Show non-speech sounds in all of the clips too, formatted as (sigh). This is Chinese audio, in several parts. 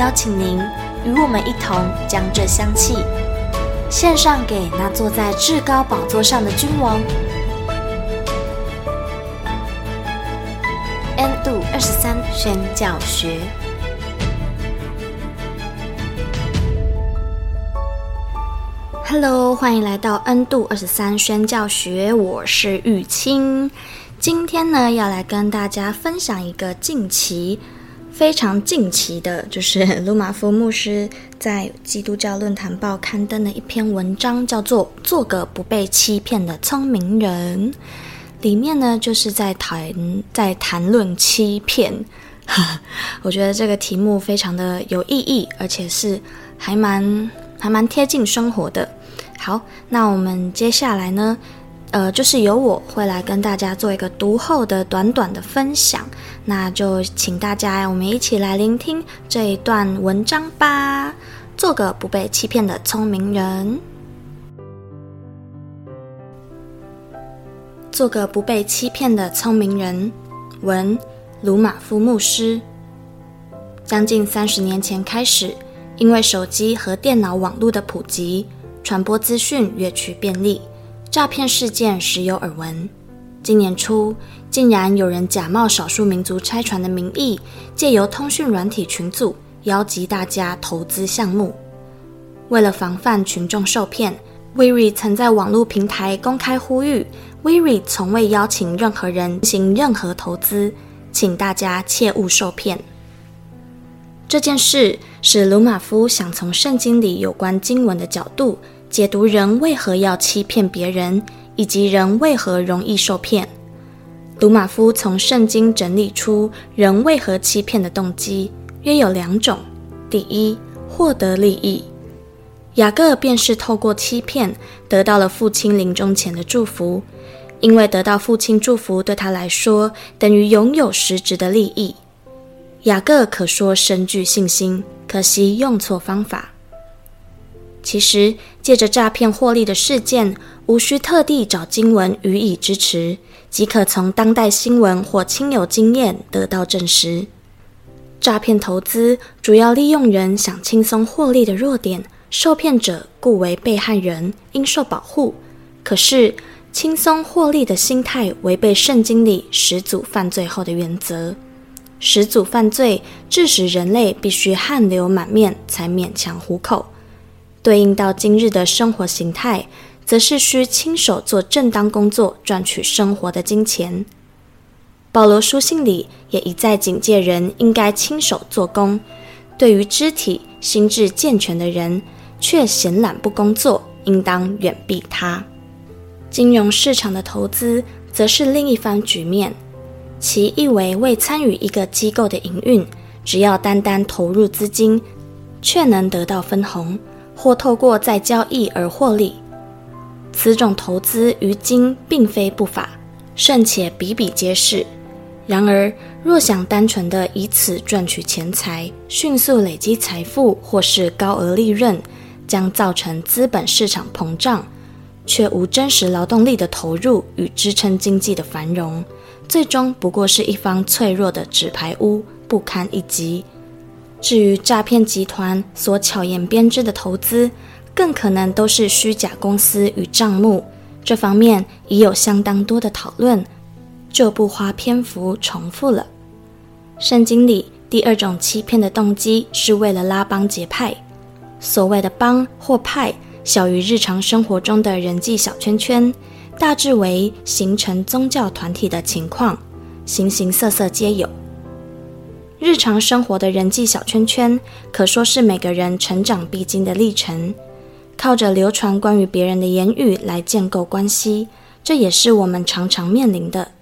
邀请您与我们一同将这香气献上给那坐在至高宝座上的君王。N 度二十三宣教学。Hello，欢迎来到 N 度二十三宣教学，我是玉清。今天呢，要来跟大家分享一个近期。非常近期的，就是鲁马夫牧师在基督教论坛报刊登的一篇文章，叫做《做个不被欺骗的聪明人》。里面呢，就是在谈在谈论欺骗。(laughs) 我觉得这个题目非常的有意义，而且是还蛮还蛮贴近生活的。好，那我们接下来呢，呃，就是由我会来跟大家做一个读后的短短的分享。那就请大家，我们一起来聆听这一段文章吧。做个不被欺骗的聪明人，做个不被欺骗的聪明人。文：鲁玛夫牧师。将近三十年前开始，因为手机和电脑网络的普及，传播资讯越趋便利，诈骗事件时有耳闻。今年初，竟然有人假冒少数民族拆船的名义，借由通讯软体群组邀集大家投资项目。为了防范群众受骗，WeRe 曾在网络平台公开呼吁：WeRe 从未邀请任何人行任何投资，请大家切勿受骗。这件事使鲁马夫想从圣经里有关经文的角度解读人为何要欺骗别人。以及人为何容易受骗？鲁马夫从圣经整理出人为何欺骗的动机，约有两种：第一，获得利益。雅各便是透过欺骗得到了父亲临终前的祝福，因为得到父亲祝福对他来说等于拥有实质的利益。雅各可说深具信心，可惜用错方法。其实，借着诈骗获利的事件，无需特地找经文予以支持，即可从当代新闻或亲友经验得到证实。诈骗投资主要利用人想轻松获利的弱点，受骗者故为被害人，应受保护。可是，轻松获利的心态违背圣经里始祖犯罪后的原则。始祖犯罪致使人类必须汗流满面才勉强糊口。对应到今日的生活形态，则是需亲手做正当工作赚取生活的金钱。保罗书信里也一再警戒人应该亲手做工，对于肢体心智健全的人却闲懒不工作，应当远避他。金融市场的投资则是另一番局面，其意为未参与一个机构的营运，只要单单投入资金，却能得到分红。或透过再交易而获利，此种投资于今并非不法，甚且比比皆是。然而，若想单纯的以此赚取钱财、迅速累积财富或是高额利润，将造成资本市场膨胀，却无真实劳动力的投入与支撑经济的繁荣，最终不过是一方脆弱的纸牌屋，不堪一击。至于诈骗集团所巧言编织的投资，更可能都是虚假公司与账目。这方面已有相当多的讨论，就不花篇幅重复了。圣经里第二种欺骗的动机是为了拉帮结派。所谓的帮或派，小于日常生活中的人际小圈圈，大致为形成宗教团体的情况，形形色色皆有。日常生活的人际小圈圈，可说是每个人成长必经的历程。靠着流传关于别人的言语来建构关系，这也是我们常常面临的。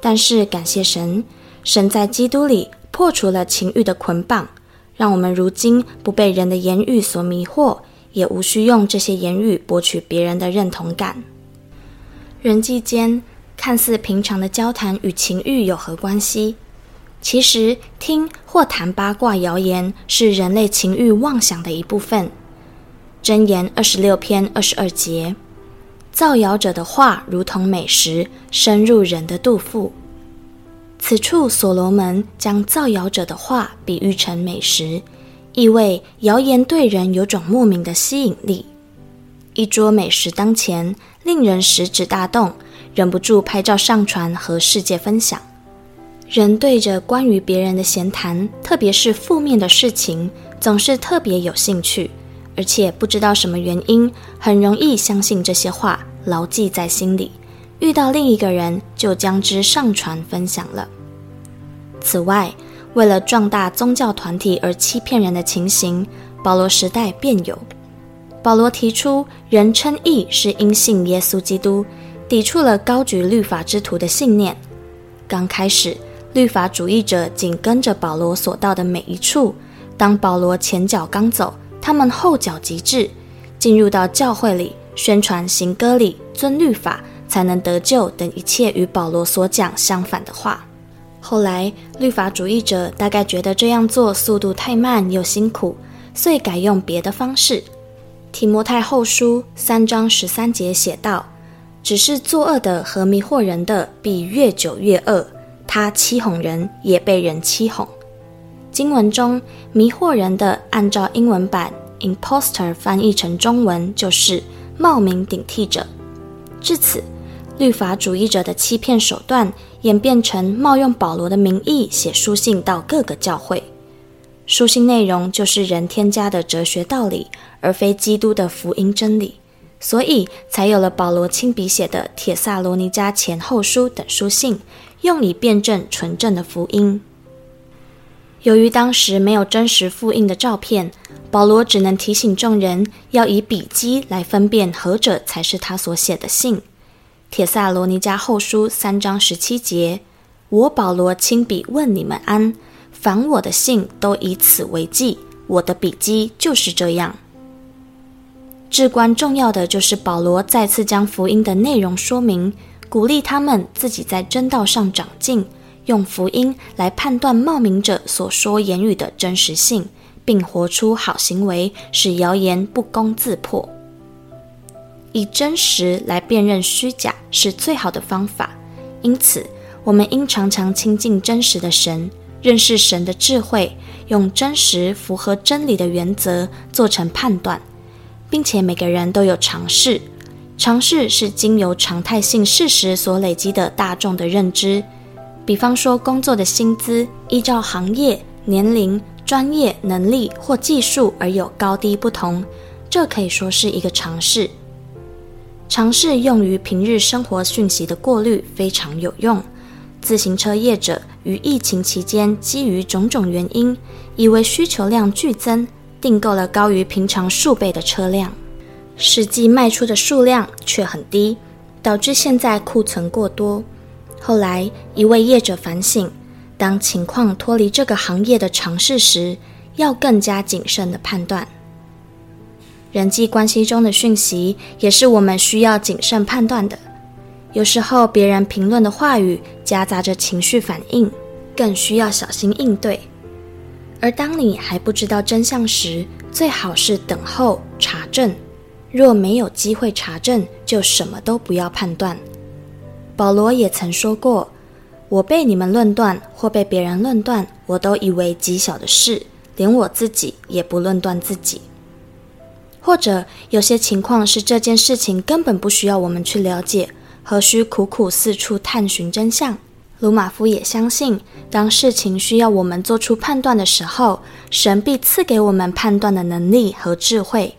但是感谢神，神在基督里破除了情欲的捆绑，让我们如今不被人的言语所迷惑，也无需用这些言语博取别人的认同感。人际间看似平常的交谈与情欲有何关系？其实，听或谈八卦谣言是人类情欲妄想的一部分。箴言二十六篇二十二节。造谣者的话如同美食，深入人的肚腹。此处所罗门将造谣者的话比喻成美食，意味谣言对人有种莫名的吸引力。一桌美食当前，令人食指大动，忍不住拍照上传和世界分享。人对着关于别人的闲谈，特别是负面的事情，总是特别有兴趣。而且不知道什么原因，很容易相信这些话，牢记在心里。遇到另一个人，就将之上传分享了。此外，为了壮大宗教团体而欺骗人的情形，保罗时代便有。保罗提出，人称义是因信耶稣基督，抵触了高举律法之徒的信念。刚开始，律法主义者紧跟着保罗所到的每一处，当保罗前脚刚走。他们后脚即至，进入到教会里宣传行割礼、遵律法才能得救等一切与保罗所讲相反的话。后来律法主义者大概觉得这样做速度太慢又辛苦，所以改用别的方式。提摩太后书三章十三节写道：“只是作恶的和迷惑人的，必越久越恶；他欺哄人，也被人欺哄。”经文中迷惑人的，按照英文版 “imposter” 翻译成中文就是冒名顶替者。至此，律法主义者的欺骗手段演变成冒用保罗的名义写书信到各个教会，书信内容就是人添加的哲学道理，而非基督的福音真理，所以才有了保罗亲笔写的《铁萨罗尼迦前后书》等书信，用以辩证纯正的福音。由于当时没有真实复印的照片，保罗只能提醒众人要以笔迹来分辨何者才是他所写的信。帖撒罗尼迦后书三章十七节：“我保罗亲笔问你们安，凡我的信都以此为记，我的笔迹就是这样。”至关重要的就是保罗再次将福音的内容说明，鼓励他们自己在真道上长进。用福音来判断冒名者所说言语的真实性，并活出好行为，使谣言不攻自破。以真实来辨认虚假是最好的方法，因此我们应常常亲近真实的神，认识神的智慧，用真实符合真理的原则做成判断，并且每个人都有尝试，常识是经由常态性事实所累积的大众的认知。比方说，工作的薪资依照行业、年龄、专业能力或技术而有高低不同，这可以说是一个常识。常识用于平日生活讯息的过滤非常有用。自行车业者于疫情期间，基于种种原因，以为需求量剧增，订购了高于平常数倍的车辆，实际卖出的数量却很低，导致现在库存过多。后来，一位业者反省，当情况脱离这个行业的常识时，要更加谨慎地判断。人际关系中的讯息也是我们需要谨慎判断的。有时候，别人评论的话语夹杂着情绪反应，更需要小心应对。而当你还不知道真相时，最好是等候查证。若没有机会查证，就什么都不要判断。保罗也曾说过：“我被你们论断，或被别人论断，我都以为极小的事，连我自己也不论断自己。”或者有些情况是这件事情根本不需要我们去了解，何须苦苦四处探寻真相？鲁马夫也相信，当事情需要我们做出判断的时候，神必赐给我们判断的能力和智慧。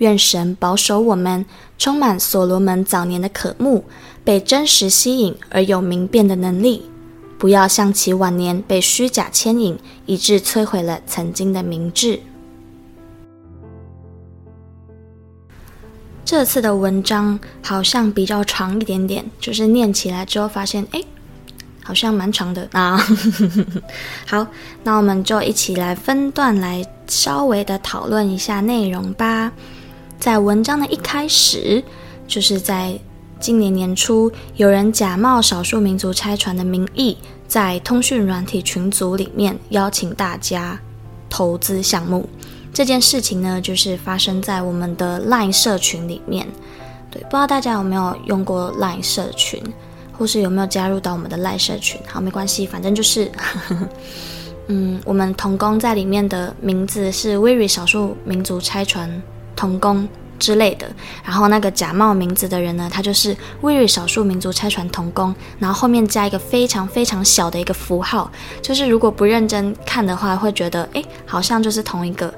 愿神保守我们，充满所罗门早年的渴慕，被真实吸引而有明辨的能力，不要像其晚年被虚假牵引，以致摧毁了曾经的明智。这次的文章好像比较长一点点，就是念起来之后发现，哎，好像蛮长的啊。(laughs) 好，那我们就一起来分段来稍微的讨论一下内容吧。在文章的一开始，就是在今年年初，有人假冒少数民族拆船的名义，在通讯软体群组里面邀请大家投资项目。这件事情呢，就是发生在我们的 LINE 社群里面。对，不知道大家有没有用过 LINE 社群，或是有没有加入到我们的 LINE 社群？好，没关系，反正就是，呵呵嗯，我们同工在里面的名字是 WIRI 少数民族拆船童工之类的。然后那个假冒名字的人呢，他就是 WIRI 少数民族拆船童工，然后后面加一个非常非常小的一个符号，就是如果不认真看的话，会觉得诶，好像就是同一个。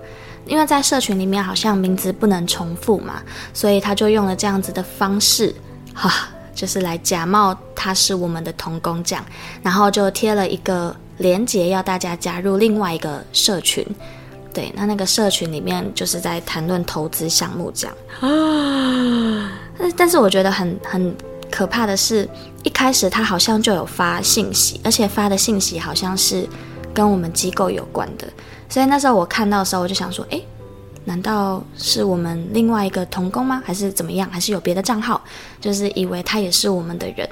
因为在社群里面好像名字不能重复嘛，所以他就用了这样子的方式，哈，就是来假冒他是我们的童工这样，然后就贴了一个链接要大家加入另外一个社群，对，那那个社群里面就是在谈论投资项目这样啊，但但是我觉得很很可怕的是，一开始他好像就有发信息，而且发的信息好像是跟我们机构有关的。所以那时候我看到的时候，我就想说，诶，难道是我们另外一个同工吗？还是怎么样？还是有别的账号？就是以为他也是我们的人，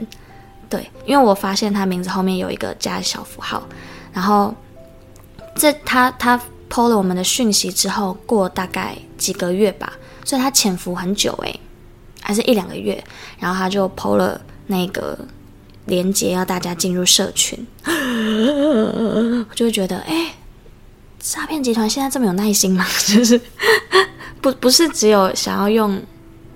对，因为我发现他名字后面有一个加小符号，然后这他他 PO 了我们的讯息之后，过大概几个月吧，所以他潜伏很久，诶，还是一两个月，然后他就 PO 了那个连接，要大家进入社群，(gasps) 我就会觉得，诶。诈骗集团现在这么有耐心吗？(laughs) 就是不不是只有想要用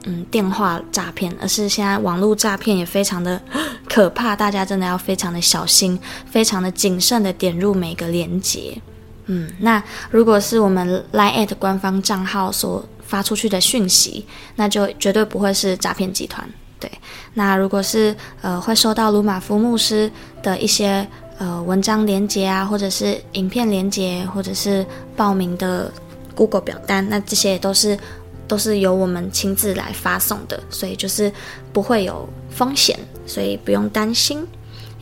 嗯电话诈骗，而是现在网络诈骗也非常的可怕，大家真的要非常的小心，非常的谨慎的点入每个连接。嗯，那如果是我们 LINE@ 官方账号所发出去的讯息，那就绝对不会是诈骗集团。对，那如果是呃会收到鲁马夫牧师的一些。呃，文章连接啊，或者是影片连接，或者是报名的 Google 表单，那这些也都是都是由我们亲自来发送的，所以就是不会有风险，所以不用担心。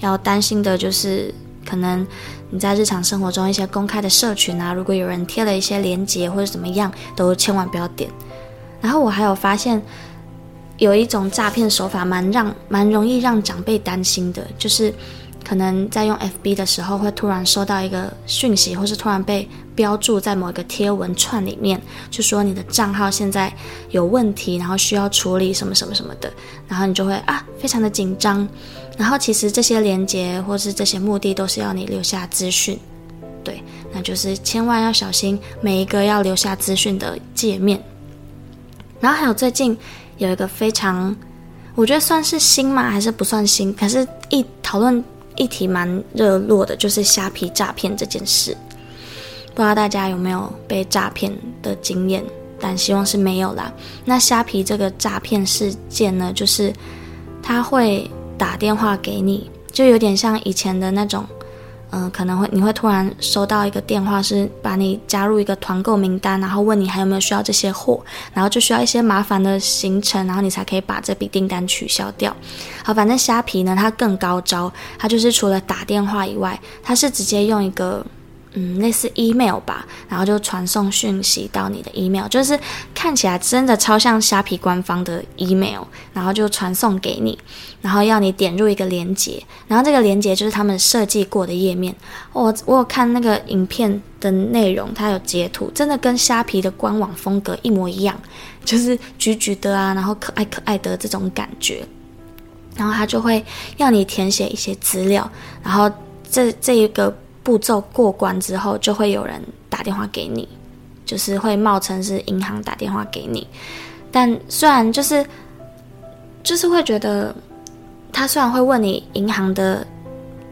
要担心的就是可能你在日常生活中一些公开的社群啊，如果有人贴了一些连接或者怎么样，都千万不要点。然后我还有发现有一种诈骗手法蛮让蛮容易让长辈担心的，就是。可能在用 FB 的时候，会突然收到一个讯息，或是突然被标注在某一个贴文串里面，就说你的账号现在有问题，然后需要处理什么什么什么的，然后你就会啊，非常的紧张。然后其实这些连接或是这些目的都是要你留下资讯，对，那就是千万要小心每一个要留下资讯的界面。然后还有最近有一个非常，我觉得算是新吗？还是不算新？可是一讨论。议题蛮热络的，就是虾皮诈骗这件事，不知道大家有没有被诈骗的经验，但希望是没有啦。那虾皮这个诈骗事件呢，就是他会打电话给你，就有点像以前的那种。嗯、可能会你会突然收到一个电话，是把你加入一个团购名单，然后问你还有没有需要这些货，然后就需要一些麻烦的行程，然后你才可以把这笔订单取消掉。好，反正虾皮呢，它更高招，它就是除了打电话以外，它是直接用一个。嗯，类似 email 吧，然后就传送讯息到你的 email，就是看起来真的超像虾皮官方的 email，然后就传送给你，然后要你点入一个连接，然后这个连接就是他们设计过的页面。我我有看那个影片的内容，它有截图，真的跟虾皮的官网风格一模一样，就是橘橘的啊，然后可爱可爱的这种感觉，然后他就会要你填写一些资料，然后这这一个。步骤过关之后，就会有人打电话给你，就是会冒称是银行打电话给你。但虽然就是就是会觉得，他虽然会问你银行的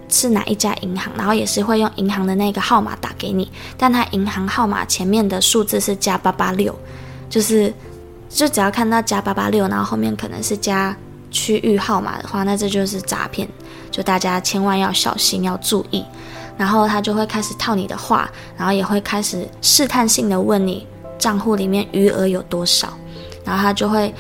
是哪一家银行，然后也是会用银行的那个号码打给你，但他银行号码前面的数字是加八八六，就是就只要看到加八八六，然后后面可能是加区域号码的话，那这就是诈骗，就大家千万要小心，要注意。然后他就会开始套你的话，然后也会开始试探性的问你账户里面余额有多少，然后他就会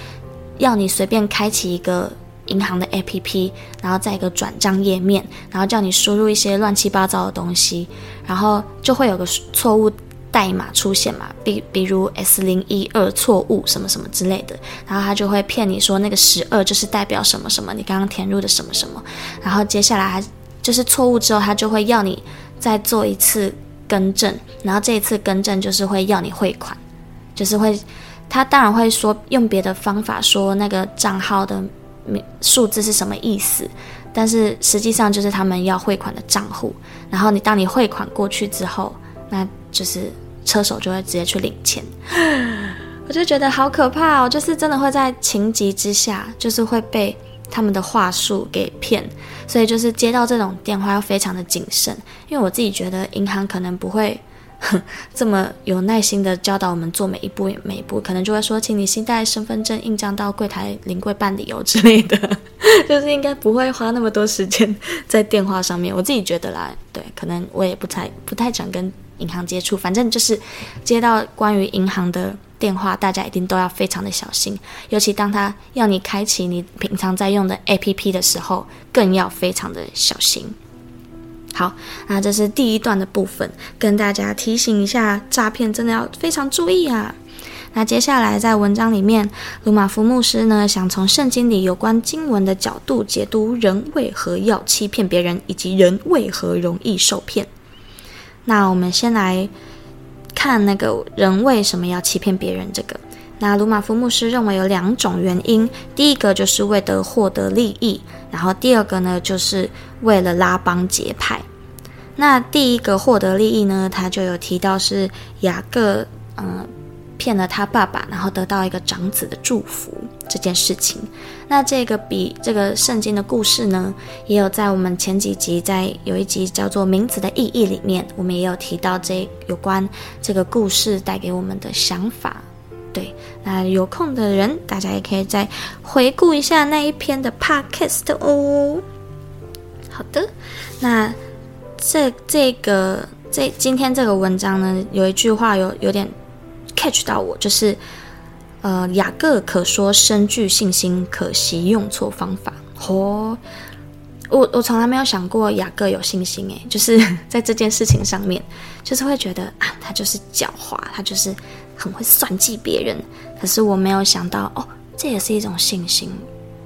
要你随便开启一个银行的 APP，然后在一个转账页面，然后叫你输入一些乱七八糟的东西，然后就会有个错误代码出现嘛，比比如 S 零一二错误什么什么之类的，然后他就会骗你说那个十二就是代表什么什么，你刚刚填入的什么什么，然后接下来还就是错误之后，他就会要你再做一次更正，然后这一次更正就是会要你汇款，就是会。他当然会说用别的方法说那个账号的数字是什么意思，但是实际上就是他们要汇款的账户。然后你当你汇款过去之后，那就是车手就会直接去领钱。(laughs) 我就觉得好可怕哦，就是真的会在情急之下，就是会被他们的话术给骗。所以就是接到这种电话要非常的谨慎，因为我自己觉得银行可能不会。(laughs) 这么有耐心的教导我们做每一步每一步，可能就会说，请你先带身份证印章到柜台临柜办理哦之类的，(laughs) 就是应该不会花那么多时间在电话上面。我自己觉得啦，对，可能我也不太不太想跟银行接触，反正就是接到关于银行的电话，大家一定都要非常的小心，尤其当他要你开启你平常在用的 APP 的时候，更要非常的小心。好，那这是第一段的部分，跟大家提醒一下，诈骗真的要非常注意啊。那接下来在文章里面，鲁玛夫牧师呢，想从圣经里有关经文的角度解读人为何要欺骗别人，以及人为何容易受骗。那我们先来看那个人为什么要欺骗别人这个。那鲁玛夫牧师认为有两种原因，第一个就是为了获得利益，然后第二个呢，就是为了拉帮结派。那第一个获得利益呢，他就有提到是雅各，嗯，骗了他爸爸，然后得到一个长子的祝福这件事情。那这个比这个圣经的故事呢，也有在我们前几集，在有一集叫做《名字的意义》里面，我们也有提到这有关这个故事带给我们的想法。对，那有空的人，大家也可以再回顾一下那一篇的 podcast 哦。好的，那这这个这今天这个文章呢，有一句话有有点 catch 到我，就是呃，雅各可说深具信心，可惜用错方法。哦，我我从来没有想过雅各有信心诶，(laughs) 就是在这件事情上面，就是会觉得啊，他就是狡猾，他就是。很会算计别人，可是我没有想到哦，这也是一种信心，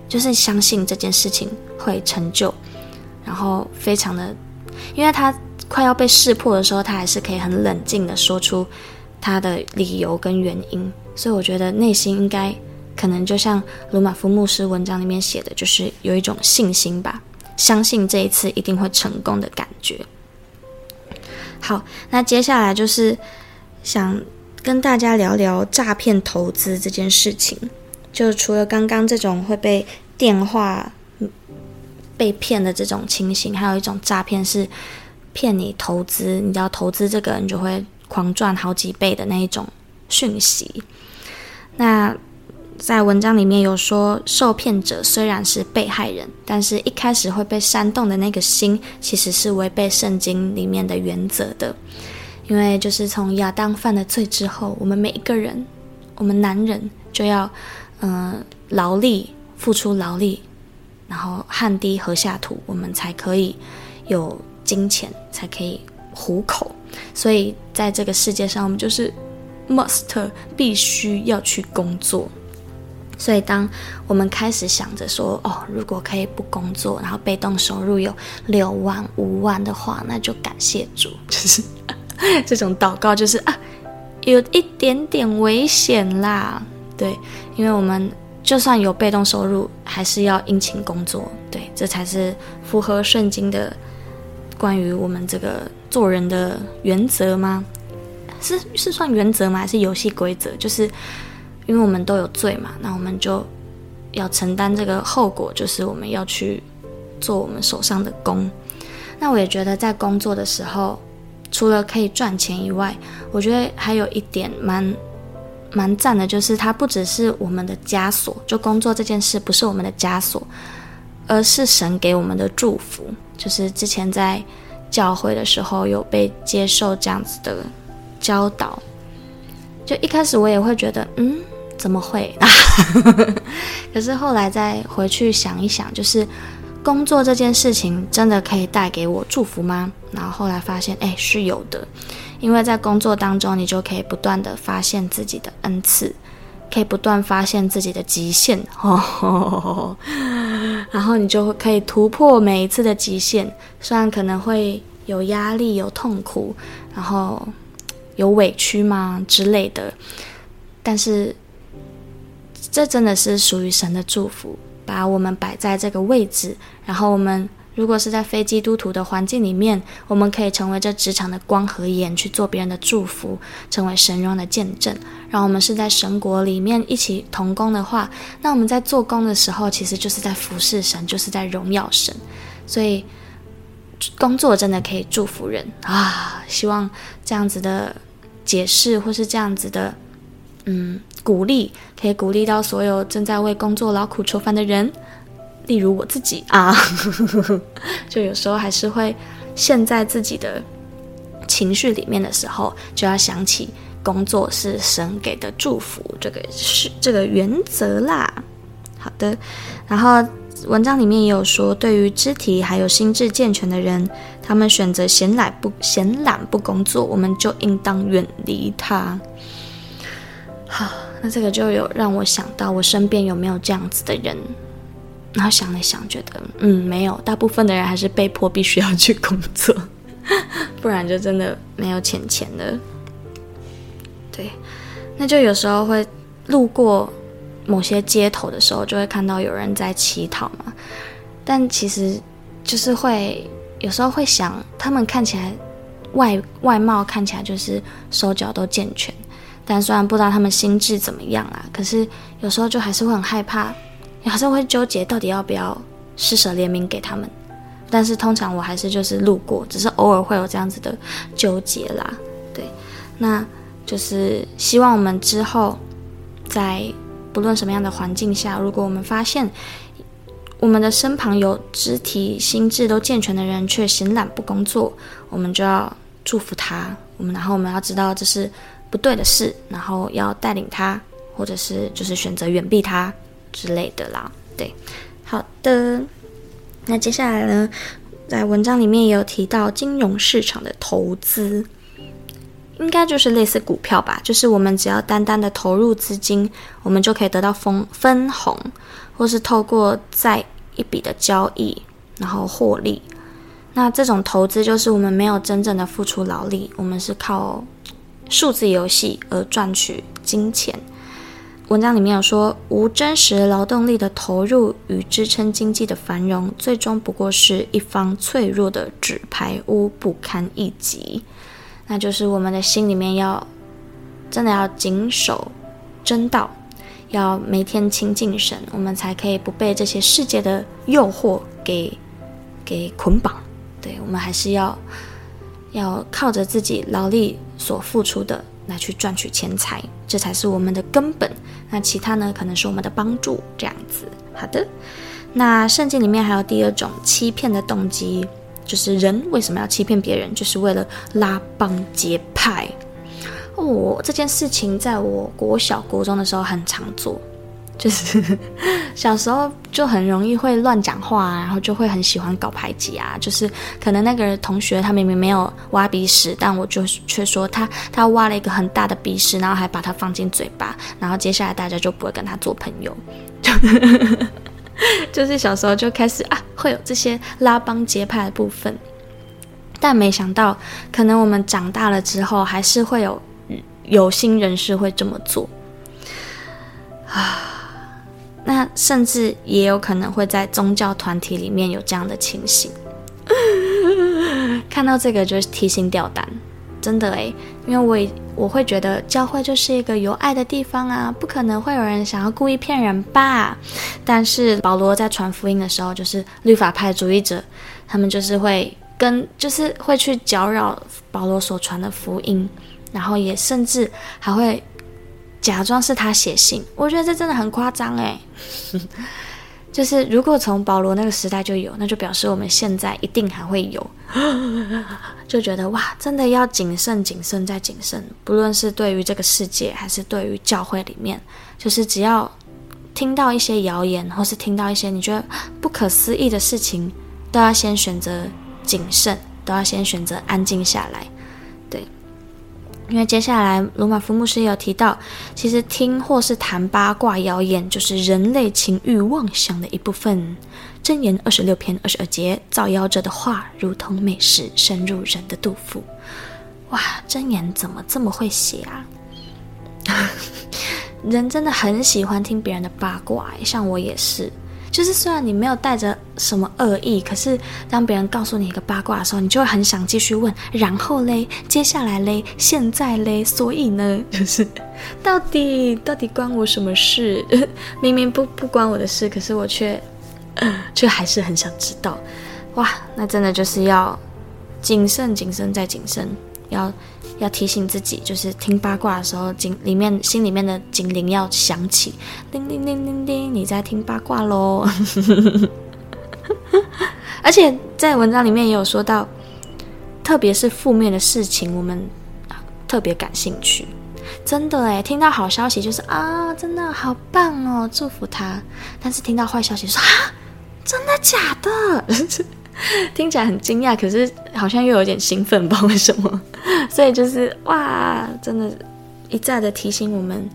就是相信这件事情会成就，然后非常的，因为他快要被识破的时候，他还是可以很冷静的说出他的理由跟原因，所以我觉得内心应该可能就像鲁马夫牧师文章里面写的，就是有一种信心吧，相信这一次一定会成功的感觉。好，那接下来就是想。跟大家聊聊诈骗投资这件事情，就除了刚刚这种会被电话被骗的这种情形，还有一种诈骗是骗你投资，你只要投资这个，你就会狂赚好几倍的那一种讯息。那在文章里面有说，受骗者虽然是被害人，但是一开始会被煽动的那个心，其实是违背圣经里面的原则的。因为就是从亚当犯了罪之后，我们每一个人，我们男人就要，嗯、劳力付出劳力，然后汗滴禾下土，我们才可以有金钱，才可以糊口。所以在这个世界上，我们就是 must 必须要去工作。所以当我们开始想着说，哦，如果可以不工作，然后被动收入有六万、五万的话，那就感谢主，就是。这种祷告就是啊，有一点点危险啦。对，因为我们就算有被动收入，还是要殷勤工作。对，这才是符合圣经的关于我们这个做人的原则吗？是是算原则吗？还是游戏规则？就是因为我们都有罪嘛，那我们就要承担这个后果，就是我们要去做我们手上的工。那我也觉得在工作的时候。除了可以赚钱以外，我觉得还有一点蛮蛮赞的，就是它不只是我们的枷锁，就工作这件事不是我们的枷锁，而是神给我们的祝福。就是之前在教会的时候有被接受这样子的教导，就一开始我也会觉得，嗯，怎么会？(laughs) 可是后来再回去想一想，就是工作这件事情真的可以带给我祝福吗？然后后来发现，哎，是有的，因为在工作当中，你就可以不断的发现自己的恩赐，可以不断发现自己的极限，(laughs) 然后你就可以突破每一次的极限，虽然可能会有压力、有痛苦，然后有委屈吗之类的。但是，这真的是属于神的祝福，把我们摆在这个位置。然后，我们如果是在非基督徒的环境里面，我们可以成为这职场的光和盐，去做别人的祝福，成为神荣的见证。然后，我们是在神国里面一起同工的话，那我们在做工的时候，其实就是在服侍神，就是在荣耀神。所以，工作真的可以祝福人啊！希望这样子的解释，或是这样子的。嗯，鼓励可以鼓励到所有正在为工作劳苦愁烦的人，例如我自己啊，(laughs) 就有时候还是会陷在自己的情绪里面的时候，就要想起工作是神给的祝福，这个是这个原则啦。好的，然后文章里面也有说，对于肢体还有心智健全的人，他们选择闲懒不闲懒不工作，我们就应当远离他。好，(sighs) 那这个就有让我想到我身边有没有这样子的人，然后想了想，觉得嗯，没有，大部分的人还是被迫必须要去工作，(laughs) 不然就真的没有钱钱了。对，那就有时候会路过某些街头的时候，就会看到有人在乞讨嘛，但其实就是会有时候会想，他们看起来外外貌看起来就是手脚都健全。但虽然不知道他们心智怎么样啊，可是有时候就还是会很害怕，也还是会纠结到底要不要施舍怜悯给他们。但是通常我还是就是路过，只是偶尔会有这样子的纠结啦。对，那就是希望我们之后在不论什么样的环境下，如果我们发现我们的身旁有肢体、心智都健全的人却闲懒不工作，我们就要祝福他。我们然后我们要知道这是。不对的事，然后要带领他，或者是就是选择远避他之类的啦。对，好的。那接下来呢，在文章里面也有提到金融市场的投资，应该就是类似股票吧，就是我们只要单单的投入资金，我们就可以得到分分红，或是透过再一笔的交易然后获利。那这种投资就是我们没有真正的付出劳力，我们是靠。数字游戏而赚取金钱。文章里面有说，无真实劳动力的投入与支撑经济的繁荣，最终不过是一方脆弱的纸牌屋，不堪一击。那就是我们的心里面要真的要谨守真道，要每天亲近神，我们才可以不被这些世界的诱惑给给捆绑。对，我们还是要。要靠着自己劳力所付出的来去赚取钱财，这才是我们的根本。那其他呢，可能是我们的帮助。这样子，好的。那圣经里面还有第二种欺骗的动机，就是人为什么要欺骗别人，就是为了拉帮结派。哦，这件事情在我国小国中的时候很常做。就是小时候就很容易会乱讲话啊，然后就会很喜欢搞排挤啊。就是可能那个同学他明明没有挖鼻屎，但我就却说他他挖了一个很大的鼻屎，然后还把它放进嘴巴，然后接下来大家就不会跟他做朋友。(laughs) 就是小时候就开始啊，会有这些拉帮结派的部分，但没想到可能我们长大了之后，还是会有有心人士会这么做啊。那甚至也有可能会在宗教团体里面有这样的情形。(laughs) 看到这个就提心吊胆，真的诶，因为我我会觉得教会就是一个有爱的地方啊，不可能会有人想要故意骗人吧。但是保罗在传福音的时候，就是律法派主义者，他们就是会跟就是会去搅扰保罗所传的福音，然后也甚至还会。假装是他写信，我觉得这真的很夸张诶。就是如果从保罗那个时代就有，那就表示我们现在一定还会有。(gasps) 就觉得哇，真的要谨慎、谨慎再谨慎。不论是对于这个世界，还是对于教会里面，就是只要听到一些谣言，或是听到一些你觉得不可思议的事情，都要先选择谨慎，都要先选择安静下来。因为接下来罗马夫牧师也有提到，其实听或是谈八卦谣言，就是人类情欲妄想的一部分。箴言二十六篇二十二节，造谣者的话如同美食，深入人的肚腹。哇，箴言怎么这么会写啊？(laughs) 人真的很喜欢听别人的八卦，像我也是。就是虽然你没有带着什么恶意，可是当别人告诉你一个八卦的时候，你就会很想继续问，然后嘞，接下来嘞，现在嘞，所以呢，就 (laughs) 是到底到底关我什么事？明明不不关我的事，可是我却 (coughs) 却还是很想知道。哇，那真的就是要谨慎、谨慎再谨慎，要。要提醒自己，就是听八卦的时候，警里面心里面的警铃要响起，叮叮叮叮叮，你在听八卦喽。(laughs) 而且在文章里面也有说到，特别是负面的事情，我们特别感兴趣。真的诶，听到好消息就是啊，真的好棒哦，祝福他。但是听到坏消息说啊，真的假的？(laughs) (laughs) 听起来很惊讶，可是好像又有点兴奋，不知道为什么。(laughs) 所以就是哇，真的，一再的提醒我们。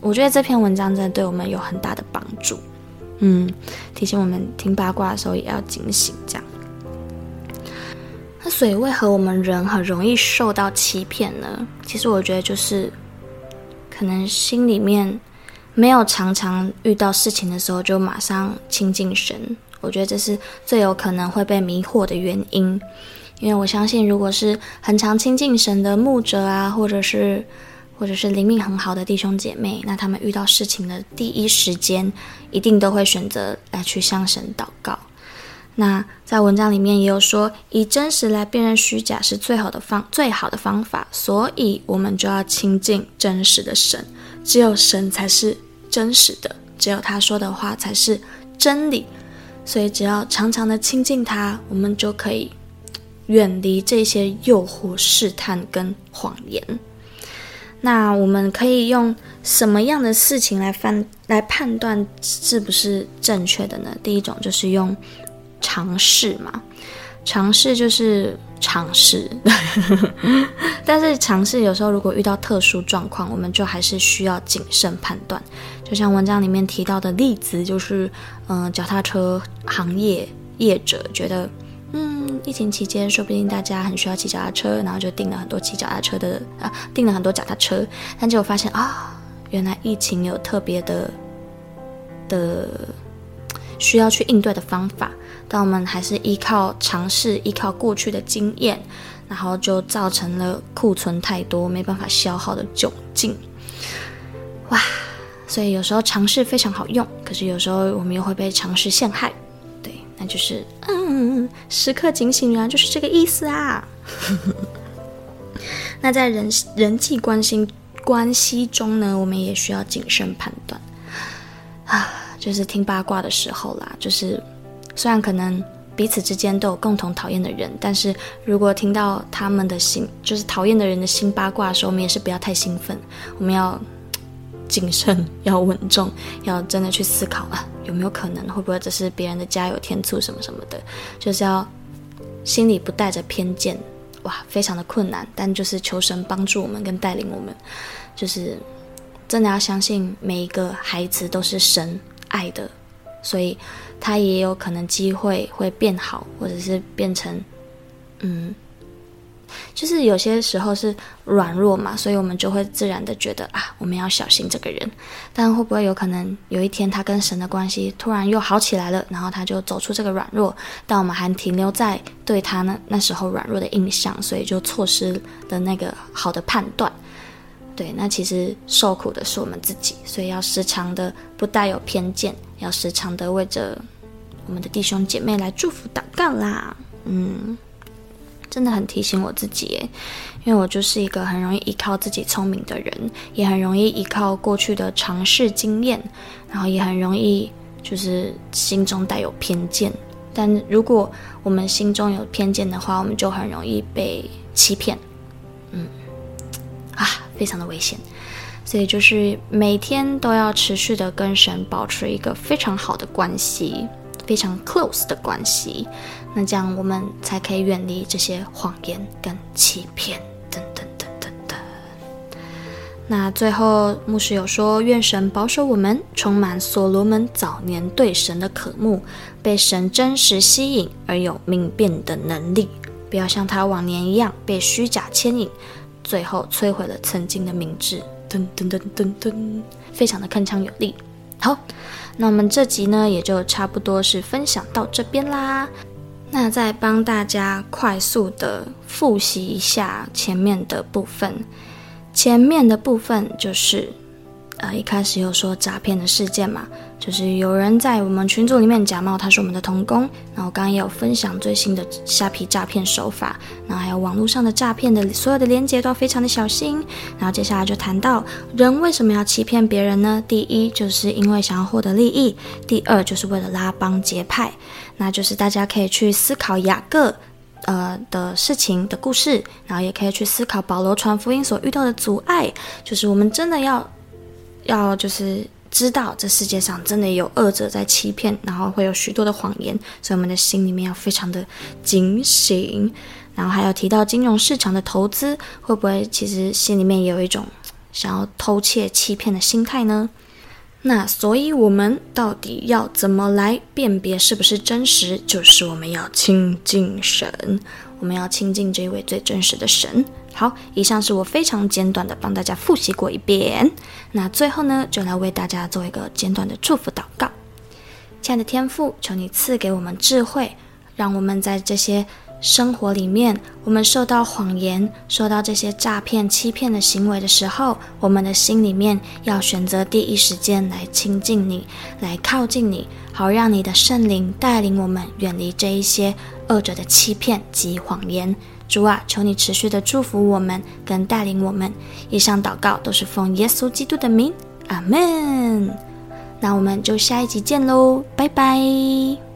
我觉得这篇文章真的对我们有很大的帮助。嗯，提醒我们听八卦的时候也要警醒。这样。那所以为何我们人很容易受到欺骗呢？其实我觉得就是，可能心里面没有常常遇到事情的时候就马上亲近神。我觉得这是最有可能会被迷惑的原因，因为我相信，如果是很常亲近神的牧者啊，或者是或者是灵命很好的弟兄姐妹，那他们遇到事情的第一时间，一定都会选择来去向神祷告。那在文章里面也有说，以真实来辨认虚假是最好的方最好的方法，所以我们就要亲近真实的神，只有神才是真实的，只有他说的话才是真理。所以，只要常常的亲近他，我们就可以远离这些诱惑、试探跟谎言。那我们可以用什么样的事情来判来判断是不是正确的呢？第一种就是用尝试嘛，尝试就是尝试，(laughs) 但是尝试有时候如果遇到特殊状况，我们就还是需要谨慎判断。就像文章里面提到的例子，就是，嗯、脚踏车行业业者觉得，嗯，疫情期间说不定大家很需要骑脚踏车，然后就订了很多骑脚踏车的啊，订了很多脚踏车，但结果发现啊，原来疫情有特别的的需要去应对的方法，但我们还是依靠尝试，依靠过去的经验，然后就造成了库存太多，没办法消耗的窘境，哇！所以有时候常识非常好用，可是有时候我们又会被常识陷害，对，那就是嗯，时刻警醒原来，就是这个意思啊。(laughs) 那在人人际关系关系中呢，我们也需要谨慎判断啊，就是听八卦的时候啦，就是虽然可能彼此之间都有共同讨厌的人，但是如果听到他们的心就是讨厌的人的新八卦的时候，我们也是不要太兴奋，我们要。谨慎，要稳重，要真的去思考啊，有没有可能？会不会这是别人的加油添醋什么什么的？就是要心里不带着偏见，哇，非常的困难。但就是求神帮助我们跟带领我们，就是真的要相信每一个孩子都是神爱的，所以他也有可能机会会变好，或者是变成嗯。就是有些时候是软弱嘛，所以我们就会自然的觉得啊，我们要小心这个人。但会不会有可能有一天他跟神的关系突然又好起来了，然后他就走出这个软弱，但我们还停留在对他那那时候软弱的印象，所以就错失了那个好的判断。对，那其实受苦的是我们自己，所以要时常的不带有偏见，要时常的为着我们的弟兄姐妹来祝福祷告啦。嗯。真的很提醒我自己，因为我就是一个很容易依靠自己聪明的人，也很容易依靠过去的尝试经验，然后也很容易就是心中带有偏见。但如果我们心中有偏见的话，我们就很容易被欺骗。嗯，啊，非常的危险。所以就是每天都要持续的跟神保持一个非常好的关系，非常 close 的关系。那这样我们才可以远离这些谎言跟欺骗。等等等等等那最后，牧师有说，愿神保守我们，充满所罗门早年对神的渴慕，被神真实吸引而有明辨的能力，不要像他往年一样被虚假牵引，最后摧毁了曾经的明智。噔噔噔噔噔，非常的铿锵有力。好，那我们这集呢，也就差不多是分享到这边啦。那再帮大家快速的复习一下前面的部分。前面的部分就是，呃，一开始有说诈骗的事件嘛，就是有人在我们群组里面假冒他是我们的童工，然后刚刚也有分享最新的虾皮诈骗手法，然后还有网络上的诈骗的所有的连接都要非常的小心。然后接下来就谈到人为什么要欺骗别人呢？第一就是因为想要获得利益，第二就是为了拉帮结派，那就是大家可以去思考雅各。呃的事情的故事，然后也可以去思考保罗传福音所遇到的阻碍，就是我们真的要要就是知道这世界上真的有恶者在欺骗，然后会有许多的谎言，所以我们的心里面要非常的警醒。然后还有提到金融市场的投资，会不会其实心里面也有一种想要偷窃欺骗的心态呢？那所以，我们到底要怎么来辨别是不是真实？就是我们要亲近神，我们要亲近这位最真实的神。好，以上是我非常简短的帮大家复习过一遍。那最后呢，就来为大家做一个简短的祝福祷告。亲爱的天父，求你赐给我们智慧，让我们在这些。生活里面，我们受到谎言、受到这些诈骗、欺骗的行为的时候，我们的心里面要选择第一时间来亲近你，来靠近你，好让你的圣灵带领我们远离这一些恶者的欺骗及谎言。主啊，求你持续的祝福我们，跟带领我们。以上祷告都是奉耶稣基督的名，阿门。那我们就下一集见喽，拜拜。